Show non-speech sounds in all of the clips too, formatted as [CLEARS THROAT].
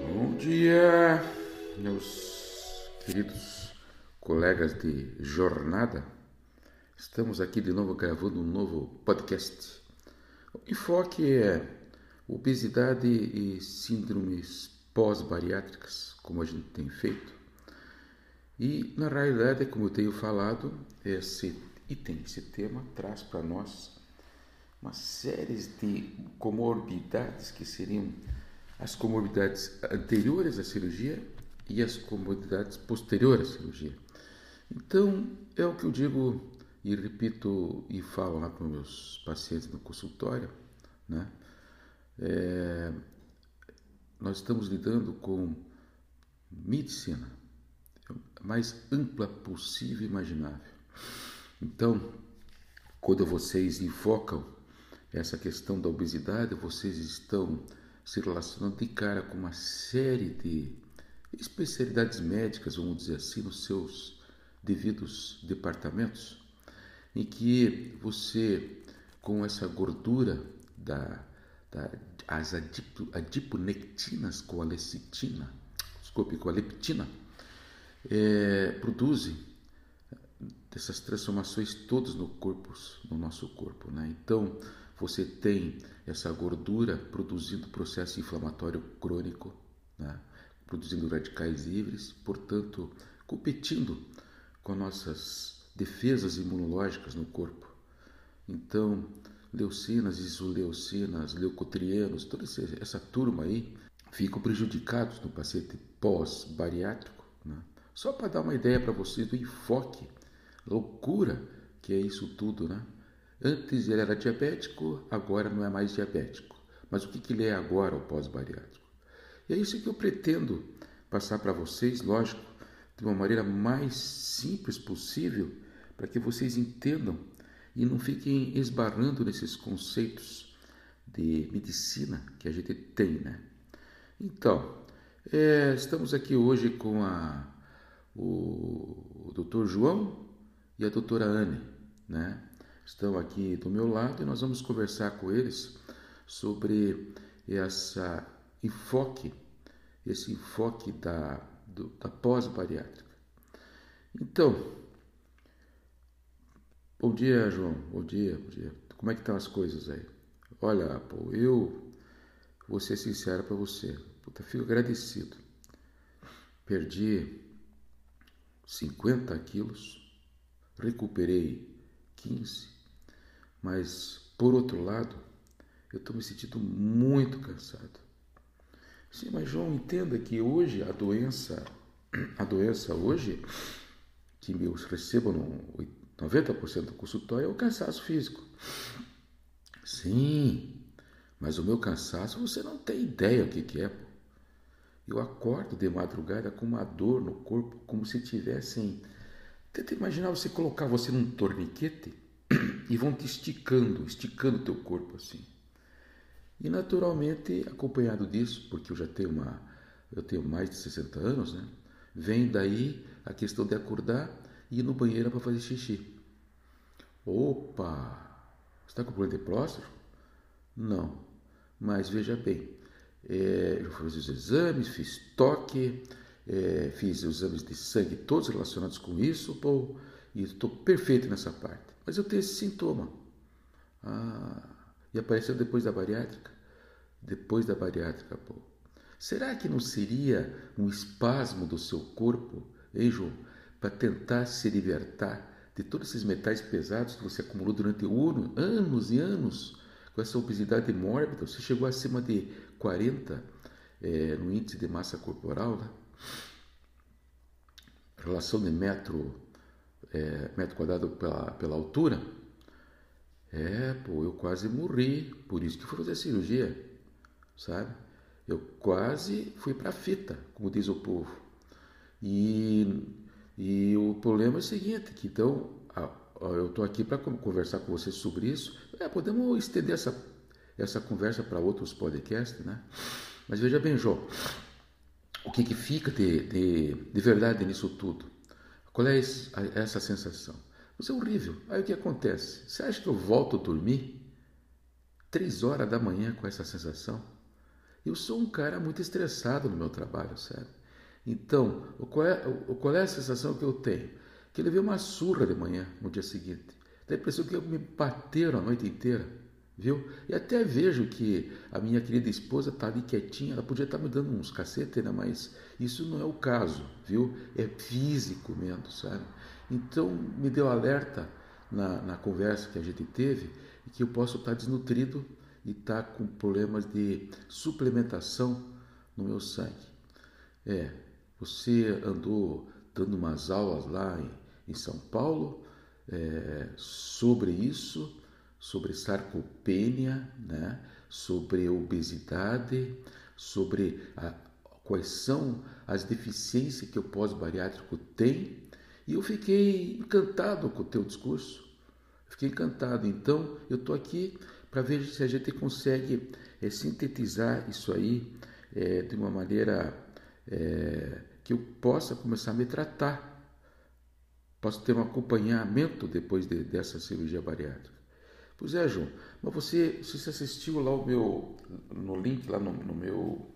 Bom dia, meus queridos colegas de jornada. Estamos aqui de novo gravando um novo podcast. O enfoque é obesidade e síndromes pós-bariátricas, como a gente tem feito. E na realidade, como eu tenho falado, esse item, esse tema traz para nós uma série de comorbidades que seriam as comorbidades anteriores à cirurgia e as comorbidades posteriores à cirurgia. Então, é o que eu digo e repito e falo lá para os meus pacientes no consultório, né? É, nós estamos lidando com medicina mais ampla possível e imaginável. Então, quando vocês invocam essa questão da obesidade, vocês estão se relacionando de cara com uma série de especialidades médicas, vamos dizer assim, nos seus devidos departamentos, em que você, com essa gordura da, da as adipo, adiponectinas com a lecitina, desculpe, com a leptina, é, produzem essas transformações todas no corpo, no nosso corpo, né? Então, você tem essa gordura produzindo processo inflamatório crônico, né? produzindo radicais livres, portanto, competindo com nossas defesas imunológicas no corpo. Então, leucinas, isoleucinas, leucotrienos, toda essa turma aí ficam prejudicados no paciente pós-bariátrico. Né? Só para dar uma ideia para vocês do enfoque, loucura que é isso tudo, né? Antes ele era diabético, agora não é mais diabético. Mas o que, que ele é agora, o pós-bariátrico? E é isso que eu pretendo passar para vocês, lógico, de uma maneira mais simples possível, para que vocês entendam e não fiquem esbarrando nesses conceitos de medicina que a gente tem, né? Então, é, estamos aqui hoje com a, o, o Dr. João e a doutora Anne, né? Estão aqui do meu lado e nós vamos conversar com eles sobre essa enfoque, esse enfoque da, da pós-bariátrica. Então, bom dia, João. Bom dia, bom dia. Como é que estão as coisas aí? Olha, eu vou ser sincero para você. Puta, fico agradecido. Perdi 50 quilos, recuperei 15 mas, por outro lado, eu estou me sentindo muito cansado. Sim, mas João, entenda que hoje a doença, a doença hoje, que eu recebo no 90% do consultório, é o cansaço físico. Sim, mas o meu cansaço você não tem ideia o que, que é. Eu acordo de madrugada com uma dor no corpo, como se tivessem. Tenta imaginar você colocar você num torniquete e vão te esticando, esticando teu corpo assim. E naturalmente, acompanhado disso, porque eu já tenho uma, eu tenho mais de 60 anos, né? Vem daí a questão de acordar e ir no banheiro para fazer xixi. Opa! Está com problema de próstata? Não. Mas veja bem, é, eu fiz os exames, fiz toque, é, fiz os exames de sangue todos relacionados com isso, e estou perfeito nessa parte. Mas eu tenho esse sintoma. Ah, e apareceu depois da bariátrica? Depois da bariátrica, pô. Será que não seria um espasmo do seu corpo, hein, João, para tentar se libertar de todos esses metais pesados que você acumulou durante anos e anos com essa obesidade mórbida? Você chegou acima de 40 é, no índice de massa corporal, né? Relação de metro é, metro quadrado pela, pela altura. É, pô, eu quase morri, por isso que fui fazer cirurgia, sabe? Eu quase fui para fita, como diz o povo. E, e o problema é o seguinte, que então a, eu estou aqui para conversar com vocês sobre isso. É, podemos estender essa, essa conversa para outros podcasts, né? Mas veja bem, João, o que, que fica de, de, de verdade nisso tudo? Qual é essa sensação? Isso é horrível. Aí o que acontece? Você acha que eu volto a dormir três horas da manhã com essa sensação? Eu sou um cara muito estressado no meu trabalho, sabe? Então, qual é, qual é a sensação que eu tenho? Que ele veio uma surra de manhã, no dia seguinte. Dá a impressão que me bateram a noite inteira, viu? E até vejo que a minha querida esposa está ali quietinha, ela podia estar tá me dando uns cacetes, né? mas isso não é o caso, viu? É físico mesmo, sabe? Então, me deu alerta na, na conversa que a gente teve que eu posso estar tá desnutrido e estar tá com problemas de suplementação no meu sangue. É, você andou dando umas aulas lá em, em São Paulo é, sobre isso, sobre sarcopenia, né? sobre obesidade, sobre a, quais são as deficiências que o pós-bariátrico tem. E eu fiquei encantado com o teu discurso. Fiquei encantado. Então, eu estou aqui para ver se a gente consegue é, sintetizar isso aí é, de uma maneira é, que eu possa começar a me tratar. Posso ter um acompanhamento depois de, dessa cirurgia bariátrica. Pois é, João, mas você, você assistiu lá o meu, no link, lá no, no meu,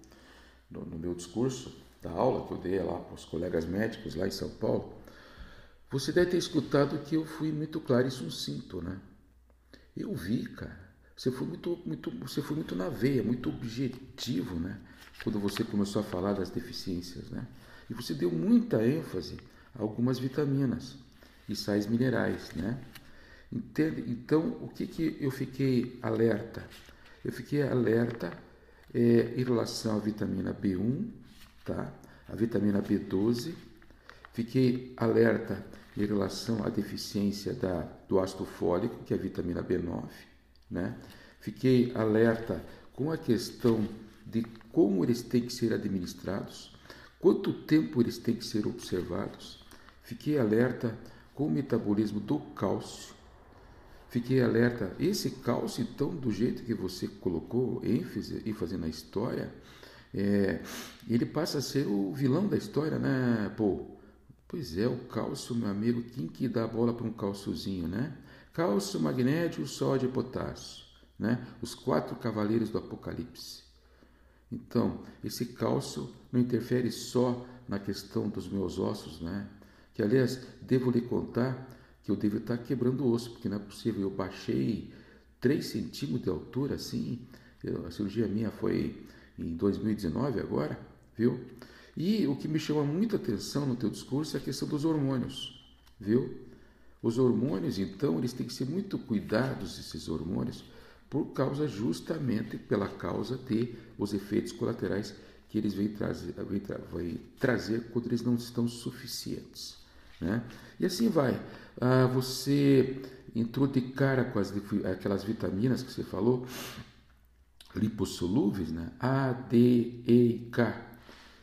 no, no, meu discurso da aula que eu dei lá para os colegas médicos lá em São Paulo, você deve ter escutado que eu fui muito claro, isso um sinto, né? Eu vi, cara. Você foi muito, muito, você foi muito na veia, muito objetivo, né? Quando você começou a falar das deficiências, né? E você deu muita ênfase a algumas vitaminas e sais minerais, né? Entende? Então, o que que eu fiquei alerta? Eu fiquei alerta é, em relação à vitamina B1, tá? A vitamina B12. Fiquei alerta em relação à deficiência da, do ácido fólico, que é a vitamina B9 né? Fiquei alerta com a questão de como eles têm que ser administrados, quanto tempo eles têm que ser observados. Fiquei alerta com o metabolismo do cálcio. Fiquei alerta, esse cálcio, então, do jeito que você colocou ênfase, ênfase na história, é, ele passa a ser o vilão da história, né, pô? Pois é, o cálcio, meu amigo, quem que dá bola para um cálciozinho, né? cálcio, magnésio, sódio e potássio, né? Os quatro cavaleiros do Apocalipse. Então, esse cálcio não interfere só na questão dos meus ossos, né? Que aliás, devo lhe contar que eu devo estar quebrando o osso, porque não é possível. Eu baixei 3 centímetros de altura, assim. Eu, a cirurgia minha foi em 2019 agora, viu? E o que me chama muita atenção no teu discurso é a questão dos hormônios, viu? Os hormônios, então, eles têm que ser muito cuidados, esses hormônios, por causa justamente pela causa de os efeitos colaterais que eles vêm trazer, vêm, tra trazer quando eles não estão suficientes. Né? E assim vai. Ah, você entrou de cara com as, aquelas vitaminas que você falou, lipossolúveis, né? A, D, E K.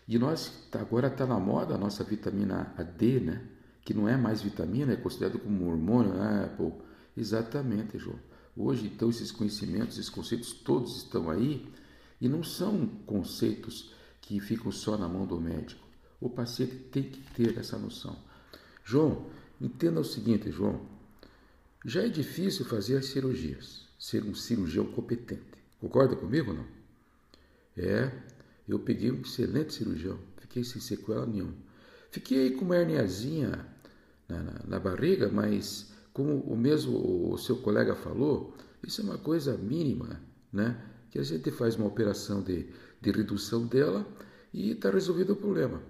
E nós, agora está na moda a nossa vitamina D, né? que não é mais vitamina, é considerado como um hormônio. Ah, pô, exatamente, João. Hoje, então, esses conhecimentos, esses conceitos todos estão aí e não são conceitos que ficam só na mão do médico. O paciente tem que ter essa noção. João, entenda o seguinte, João. Já é difícil fazer as cirurgias, ser um cirurgião competente. Concorda comigo ou não? É, eu peguei um excelente cirurgião, fiquei sem sequela nenhuma. Fiquei com uma herniazinha na, na, na barriga, mas como o mesmo o seu colega falou, isso é uma coisa mínima, né? Que a gente faz uma operação de, de redução dela e está resolvido o problema.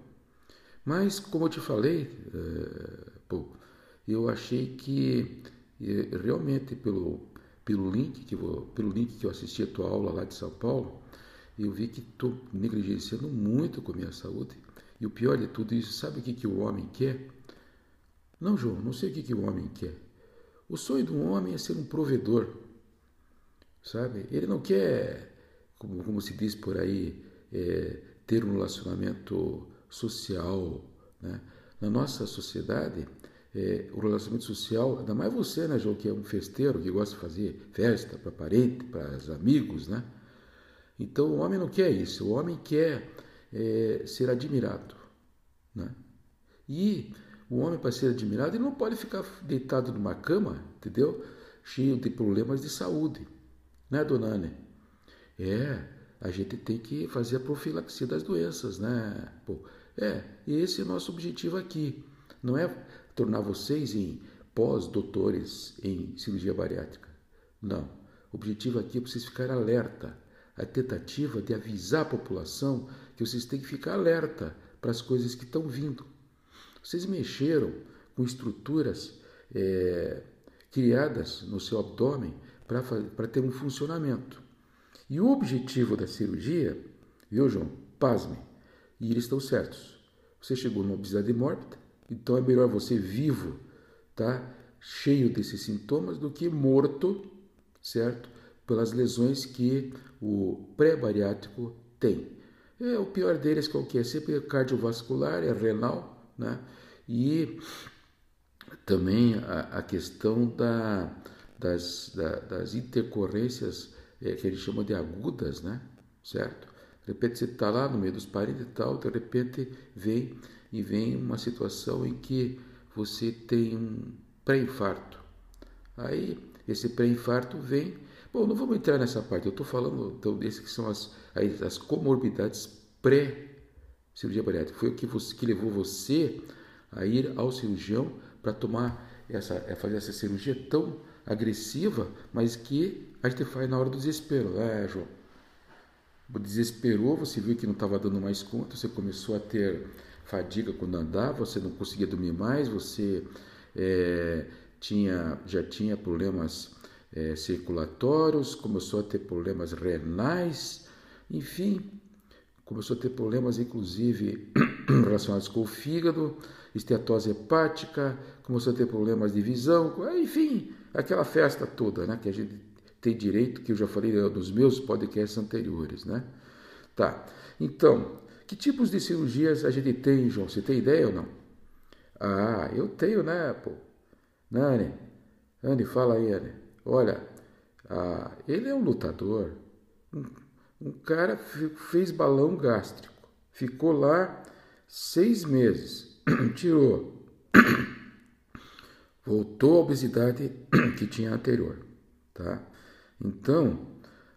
Mas, como eu te falei, é, pô, eu achei que é, realmente pelo, pelo, link que vou, pelo link que eu assisti a tua aula lá de São Paulo, eu vi que estou negligenciando muito com a minha saúde. E o pior de tudo isso, sabe o que, que o homem quer? Não, João, não sei o que, que o homem quer. O sonho do homem é ser um provedor, sabe? Ele não quer, como, como se diz por aí, é, ter um relacionamento social, né? Na nossa sociedade, é, o relacionamento social, ainda mais você, né, João, que é um festeiro, que gosta de fazer festa para parente, para os amigos, né? Então o homem não quer isso, o homem quer é, ser admirado, né? E o homem, para ser admirado, ele não pode ficar deitado numa cama, entendeu? Cheio de problemas de saúde. Né, dona Anne? É, a gente tem que fazer a profilaxia das doenças, né? Pô, é, esse é o nosso objetivo aqui. Não é tornar vocês em pós-doutores em cirurgia bariátrica. Não. O objetivo aqui é vocês ficarem alerta. A tentativa de avisar a população que vocês têm que ficar alerta para as coisas que estão vindo. Vocês mexeram com estruturas é, criadas no seu abdômen para ter um funcionamento. E o objetivo da cirurgia, viu, João? Pasme. E eles estão certos. Você chegou numa obesidade mórbida, então é melhor você vivo, tá? Cheio desses sintomas do que morto, certo? Pelas lesões que o pré-bariátrico tem. É, o pior deles qual que é? Sempre é cardiovascular, é renal, né? E também a, a questão da, das, da, das intercorrências é, que gente chama de agudas, né? Certo? De repente você está lá no meio dos parentes e tal, de repente vem e vem uma situação em que você tem um pré-infarto. Aí esse pré-infarto vem. Bom, não vamos entrar nessa parte, eu estou falando então desses que são as, as comorbidades pré-cirurgia bariátrica. Foi o que, você, que levou você a ir ao cirurgião para tomar essa, é, fazer essa cirurgia tão agressiva, mas que a gente faz na hora do desespero. É, João. Desesperou, você viu que não estava dando mais conta, você começou a ter fadiga quando andava, você não conseguia dormir mais, você é, tinha, já tinha problemas é, circulatórios, começou a ter problemas renais, enfim, começou a ter problemas inclusive [CLEARS THROAT] relacionados com o fígado, esteatose hepática, começou a ter problemas de visão, enfim, aquela festa toda, né, que a gente tem direito, que eu já falei nos meus podcasts anteriores, né? Tá. Então, que tipos de cirurgias a gente tem, João? Você tem ideia ou não? Ah, eu tenho, né, pô? Nani, Anne, fala aí, Anne. Olha, ah, ele é um lutador. Um, um cara fez balão gástrico. Ficou lá seis meses. [CLEARS THROAT] Tirou. [CLEARS THROAT] Voltou à obesidade [CLEARS THROAT] que tinha anterior, tá? Então,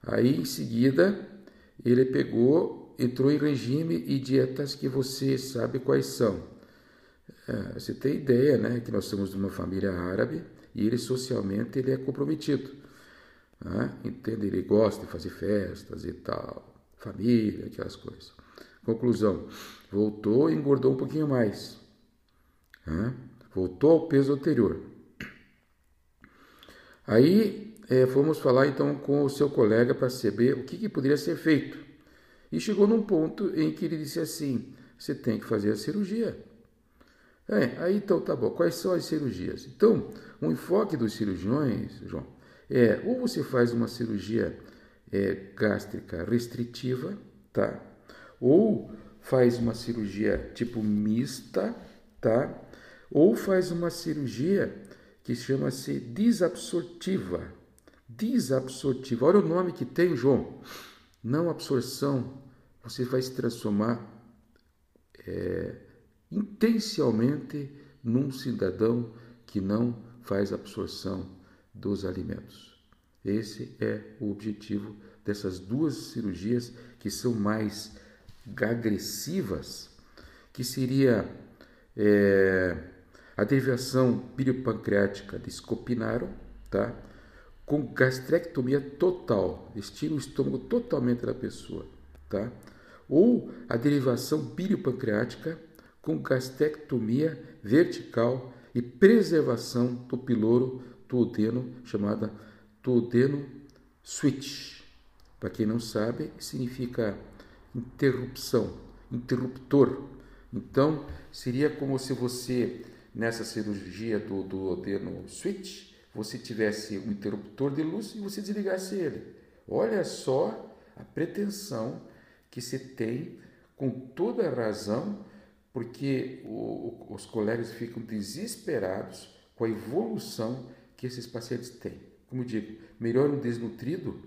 aí em seguida, ele pegou entrou em regime e dietas que você sabe quais são. É, você tem ideia, né, que nós somos de uma família árabe e ele socialmente ele é comprometido. Né? Entende? Ele gosta de fazer festas e tal, família, aquelas coisas. Conclusão: voltou e engordou um pouquinho mais. Né? Voltou ao peso anterior. Aí é, fomos falar então com o seu colega para saber o que, que poderia ser feito. E chegou num ponto em que ele disse assim: você tem que fazer a cirurgia. É, aí então tá bom. Quais são as cirurgias? Então, o um enfoque dos cirurgiões, João, é ou você faz uma cirurgia é, gástrica restritiva, tá? Ou faz uma cirurgia tipo mista, tá? Ou faz uma cirurgia que chama-se desabsortiva. Desabsortiva. Olha o nome que tem, João. Não absorção, você vai se transformar é, intencionalmente num cidadão que não faz absorção dos alimentos. Esse é o objetivo dessas duas cirurgias que são mais agressivas, que seria é, a derivação piropancreática de Scopinaro, tá? Com gastrectomia total, estira o estômago totalmente da pessoa, tá? Ou a derivação biliopancreática com gastrectomia vertical e preservação do piloro duodeno, chamada duodeno switch. Para quem não sabe, significa interrupção, interruptor. Então, seria como se você, nessa cirurgia do duodeno switch, você tivesse um interruptor de luz e você desligasse ele. Olha só a pretensão que se tem, com toda razão, porque o, os colegas ficam desesperados com a evolução que esses pacientes têm. Como digo, melhor um desnutrido,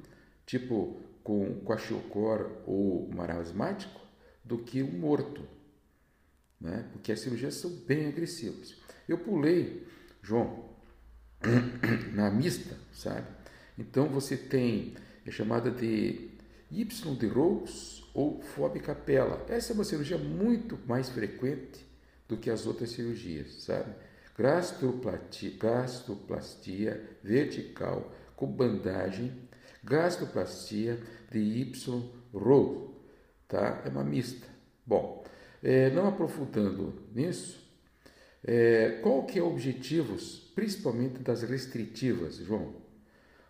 tipo com quaxiocor ou marasmático, do que um morto, né? porque as cirurgias são bem agressivas. Eu pulei, João, [COUGHS] na mista, sabe? Então você tem é chamada de Y de Rose ou FOB capela. Essa é uma cirurgia muito mais frequente do que as outras cirurgias, sabe? Gastroplastia, gastroplastia vertical com bandagem, gastroplastia de Y Rose, tá? É uma mista. Bom, é, não aprofundando nisso, é, qual que é o objetivo, principalmente das restritivas, João?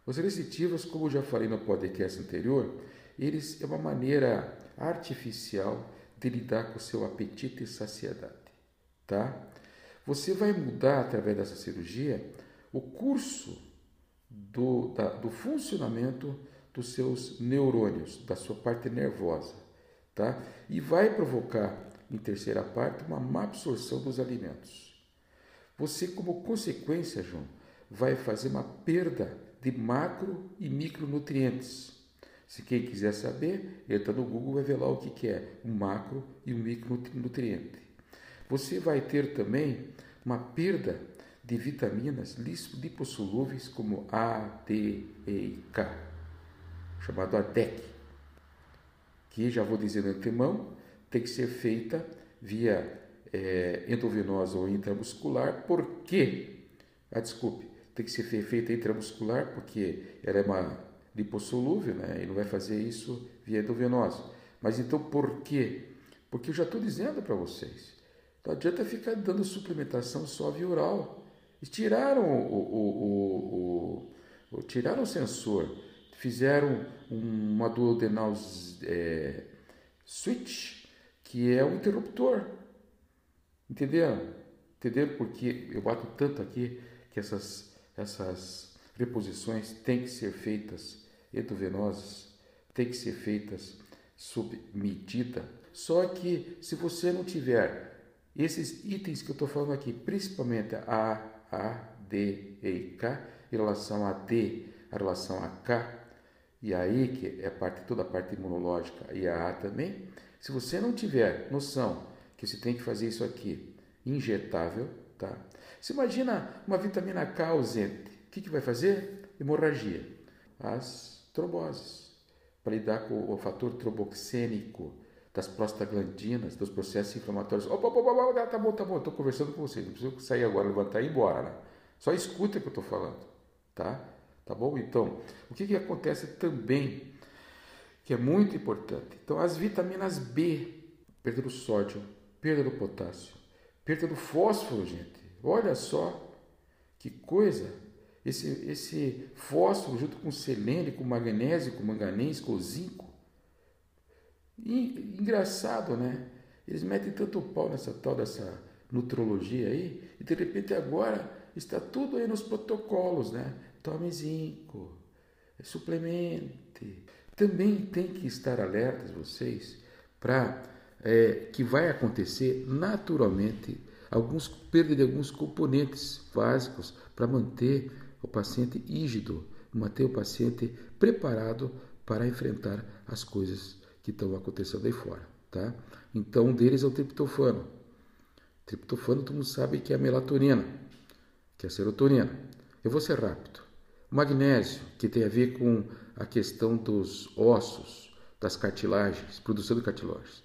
Os restritivas, como eu já falei no podcast anterior, eles é uma maneira artificial de lidar com o seu apetite e saciedade, tá? Você vai mudar através dessa cirurgia o curso do, da, do funcionamento dos seus neurônios, da sua parte nervosa, tá? E vai provocar, em terceira parte, uma má absorção dos alimentos. Você, como consequência, João, vai fazer uma perda de macro e micronutrientes. Se quem quiser saber, entra no Google e vai ver lá o que, é um macro e um micronutriente. Você vai ter também uma perda de vitaminas lipossolúveis como A, D, E e K, chamado ADEC, que já vou dizer no antemão, tem que ser feita via é, endovenosa ou intramuscular, porque, ah, desculpe, tem que ser feita intramuscular, porque ela é uma lipossolúvel, né? E não vai fazer isso via endovenosa. Mas então por quê? Porque eu já estou dizendo para vocês, não adianta ficar dando suplementação só via oral. E tiraram o, o, o, o tiraram o sensor, fizeram uma duodenal é, switch, que é um interruptor. Entenderam? Entenderam porque eu bato tanto aqui que essas, essas reposições têm que ser feitas endovenosas, têm que ser feitas sob medida. Só que se você não tiver esses itens que eu estou falando aqui, principalmente a A, D, E K, em relação a D, a relação a K e a I, que é parte, toda a parte imunológica, e a A também, se você não tiver noção que você tem que fazer isso aqui injetável, tá? Você imagina uma vitamina K ausente, o que, que vai fazer? Hemorragia, as tromboses, para lidar com o fator tromboxênico das prostaglandinas, dos processos inflamatórios. Opa, opa, opa, tá bom, tá bom, estou conversando com você, não preciso sair agora, levantar e ir embora, né? Só escuta o que eu estou falando, tá? Tá bom? Então, o que, que acontece também, que é muito importante? Então, as vitaminas B, perda do sódio, perda do potássio, perda do fósforo, gente. Olha só que coisa. Esse, esse fósforo junto com selênio, com magnésio, com manganês, com zinco. E, engraçado, né? Eles metem tanto pau nessa tal dessa nutrologia aí, e de repente agora está tudo aí nos protocolos, né? Tome zinco, suplemente. Também tem que estar alertas vocês para é, que vai acontecer naturalmente alguns perda de alguns componentes básicos para manter o paciente rígido, manter o paciente preparado para enfrentar as coisas que estão acontecendo aí fora, tá? Então, um deles é o triptofano. Triptofano, todo mundo sabe que é a melatonina, que é a serotonina. Eu vou ser rápido. O magnésio, que tem a ver com a questão dos ossos, das cartilagens, produção de cartilagens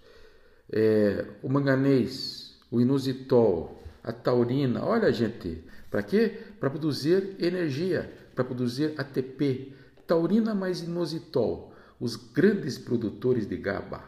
é, o manganês, o inositol, a taurina. Olha, gente, para quê? Para produzir energia, para produzir ATP. Taurina mais inositol, os grandes produtores de GABA,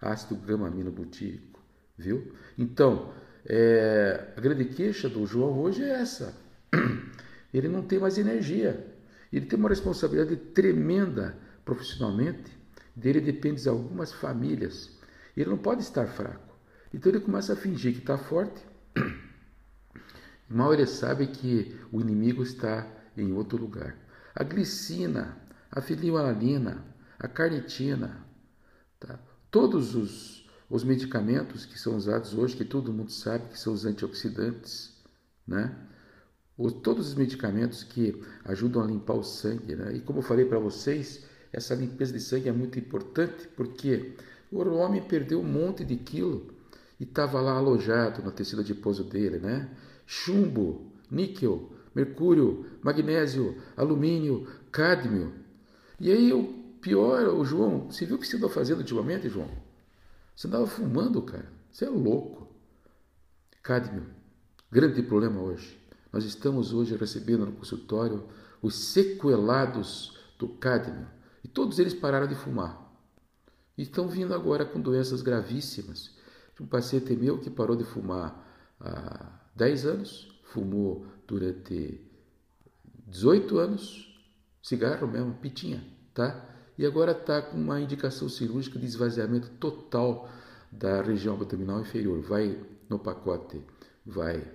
ácido gama-aminobutírico, viu? Então, é, a grande queixa do João hoje é essa. [CLEARS THROAT] Ele não tem mais energia. Ele tem uma responsabilidade tremenda profissionalmente. Dele depende de algumas famílias ele não pode estar fraco. Então ele começa a fingir que está forte. [CLEARS THROAT] Mal ele sabe que o inimigo está em outro lugar. A glicina, a fenilalanina, a carnitina, tá? todos os, os medicamentos que são usados hoje, que todo mundo sabe que são os antioxidantes, né? O, todos os medicamentos que ajudam a limpar o sangue. Né? E como eu falei para vocês, essa limpeza de sangue é muito importante porque o homem perdeu um monte de quilo e estava lá alojado no tecido adiposo dele, né? Chumbo, níquel, mercúrio, magnésio, alumínio, cádmio. E aí o pior, o João, você viu o que você andou fazendo ultimamente, João? Você andava fumando, cara. Você é louco. Cádmio, grande problema hoje. Nós estamos hoje recebendo no consultório os sequelados do cádmio. E todos eles pararam de fumar. E estão vindo agora com doenças gravíssimas. Um paciente meu que parou de fumar há 10 anos, fumou durante 18 anos, cigarro mesmo, pitinha, tá? E agora está com uma indicação cirúrgica de esvaziamento total da região abdominal inferior. Vai no pacote, vai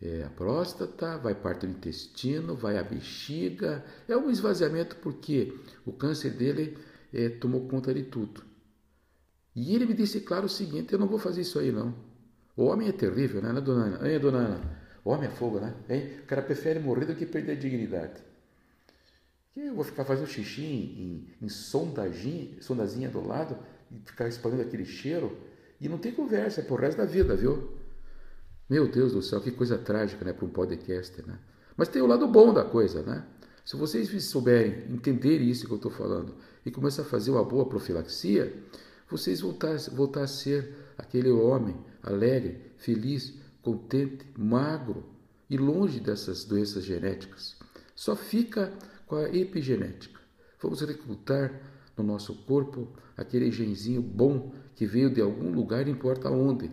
é, a próstata, vai parte do intestino, vai a bexiga. É um esvaziamento porque o câncer dele é, tomou conta de tudo. E ele me disse claro o seguinte: eu não vou fazer isso aí não. O homem é terrível, né, dona Ana? Hein, dona Ana? O homem é fogo, né? Hein? O cara prefere morrer do que perder a dignidade. Que eu vou ficar fazendo xixi em, em, em sondazinha do lado e ficar espalhando aquele cheiro e não tem conversa, é pro resto da vida, viu? Meu Deus do céu, que coisa trágica, né, para um podcast, né? Mas tem o lado bom da coisa, né? Se vocês souberem entender isso que eu estou falando e começar a fazer uma boa profilaxia, vocês vão voltar, voltar a ser aquele homem alegre, feliz, contente, magro e longe dessas doenças genéticas. Só fica com a epigenética. Vamos recrutar no nosso corpo aquele genzinho bom que veio de algum lugar, não importa onde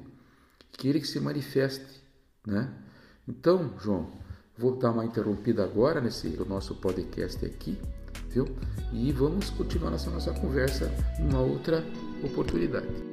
que ele que se manifeste, né? Então, João, vou dar uma interrompida agora nesse nosso podcast aqui, viu? E vamos continuar essa nossa conversa numa outra oportunidade.